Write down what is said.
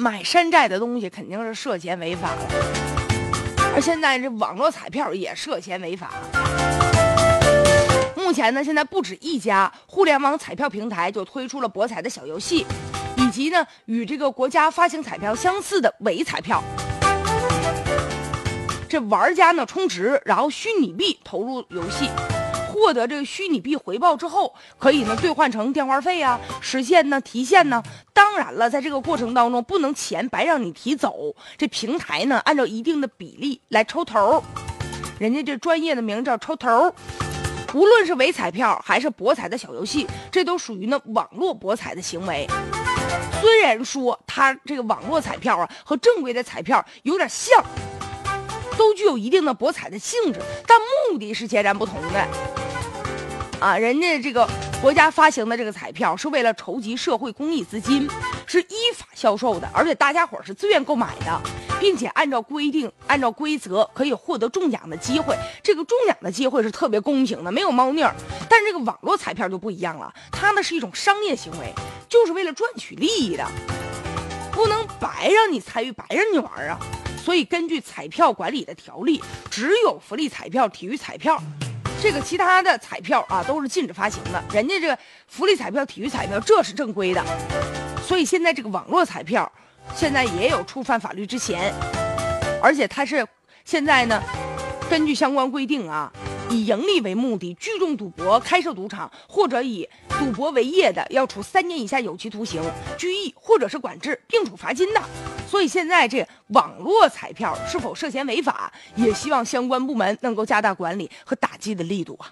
买山寨的东西肯定是涉嫌违法了，而现在这网络彩票也涉嫌违法。目前呢，现在不止一家互联网彩票平台就推出了博彩的小游戏，以及呢与这个国家发行彩票相似的伪彩票。这玩家呢充值，然后虚拟币投入游戏，获得这个虚拟币回报之后，可以呢兑换成电话费啊，实现呢提现呢。当然了，在这个过程当中，不能钱白让你提走，这平台呢按照一定的比例来抽头，人家这专业的名叫抽头。无论是伪彩票还是博彩的小游戏，这都属于呢网络博彩的行为。虽然说它这个网络彩票啊和正规的彩票有点像。都具有一定的博彩的性质，但目的是截然不同的。啊，人家这个国家发行的这个彩票是为了筹集社会公益资金，是依法销售的，而且大家伙是自愿购买的，并且按照规定、按照规则可以获得中奖的机会。这个中奖的机会是特别公平的，没有猫腻儿。但这个网络彩票就不一样了，它呢是一种商业行为，就是为了赚取利益的，不能白让你参与，白让你玩啊。所以，根据彩票管理的条例，只有福利彩票、体育彩票，这个其他的彩票啊都是禁止发行的。人家这个福利彩票、体育彩票这是正规的。所以现在这个网络彩票，现在也有触犯法律之嫌，而且它是现在呢，根据相关规定啊。以盈利为目的聚众赌博、开设赌场或者以赌博为业的，要处三年以下有期徒刑、拘役或者是管制，并处罚金的。所以现在这网络彩票是否涉嫌违法，也希望相关部门能够加大管理和打击的力度啊。